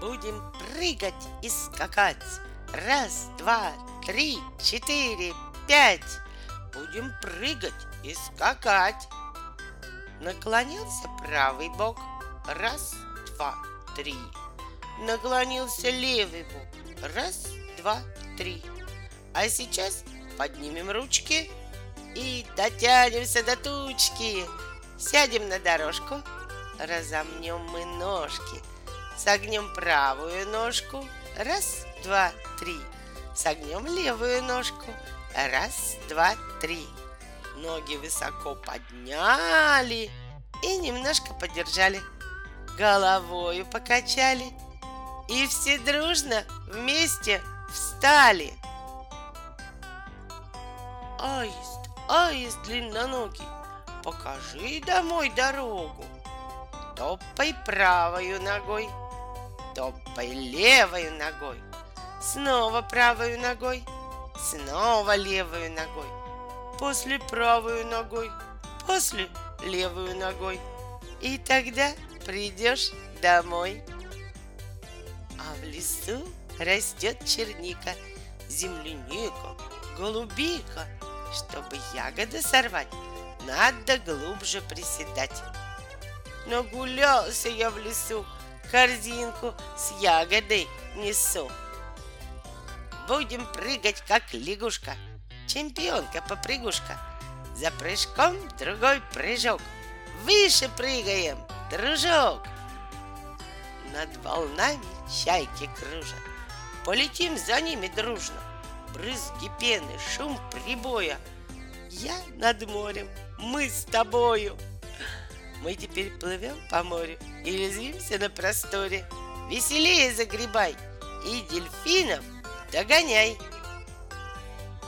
Будем прыгать и скакать. Раз, два, три, четыре, пять. Будем прыгать и скакать. Наклонился правый бок. Раз, два, три. Наклонился левый бок. Раз, два, три. А сейчас поднимем ручки и дотянемся до тучки. Сядем на дорожку, разомнем мы ножки, согнем правую ножку, раз, два, три, согнем левую ножку, раз, два, три. Ноги высоко подняли и немножко подержали, головою покачали. И все дружно вместе встали. Аист, аист длинноногий, покажи домой дорогу. Топай правою ногой, топай левой ногой, снова правой ногой, снова левой ногой, после правой ногой, после левой ногой. И тогда придешь домой. А в лесу растет черника, земляника, голубика. Чтобы ягоды сорвать, надо глубже приседать. Нагулялся я в лесу, корзинку с ягодой несу. Будем прыгать, как лягушка, чемпионка-попрыгушка. За прыжком другой прыжок. Выше прыгаем, дружок. Над волнами чайки кружат. Полетим за ними дружно. Брызги пены, шум прибоя. Я над морем, мы с тобою. Мы теперь плывем по морю и резвимся на просторе. Веселее загребай и дельфинов догоняй.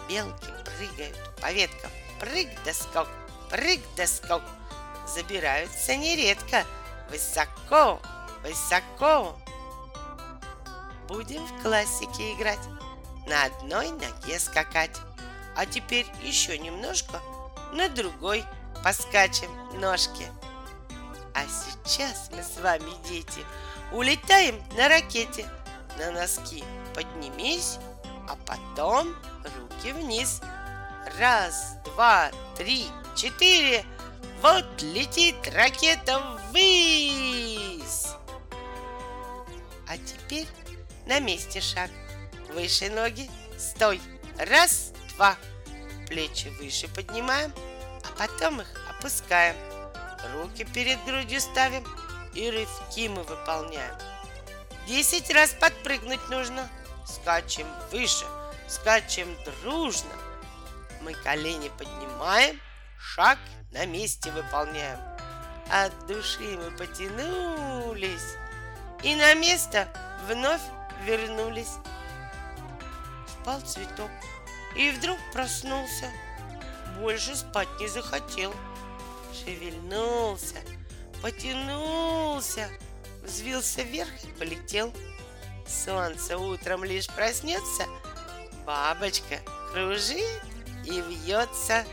Белки прыгают по веткам, прыг да скок, прыг да скок. Забираются нередко, высоко, высоко. Будем в классике играть, на одной ноге скакать. А теперь еще немножко на другой поскачем ножки. Сейчас мы с вами, дети, улетаем на ракете. На носки поднимись, а потом руки вниз. Раз, два, три, четыре. Вот летит ракета ввысь. А теперь на месте шаг. Выше ноги, стой. Раз, два. Плечи выше поднимаем, а потом их опускаем. Руки перед грудью ставим и рывки мы выполняем. Десять раз подпрыгнуть нужно. Скачем выше, скачем дружно. Мы колени поднимаем, шаг на месте выполняем. От души мы потянулись и на место вновь вернулись. Спал цветок и вдруг проснулся. Больше спать не захотел. Шевельнулся, потянулся, взвился вверх и полетел. Солнце утром лишь проснется, бабочка кружит и вьется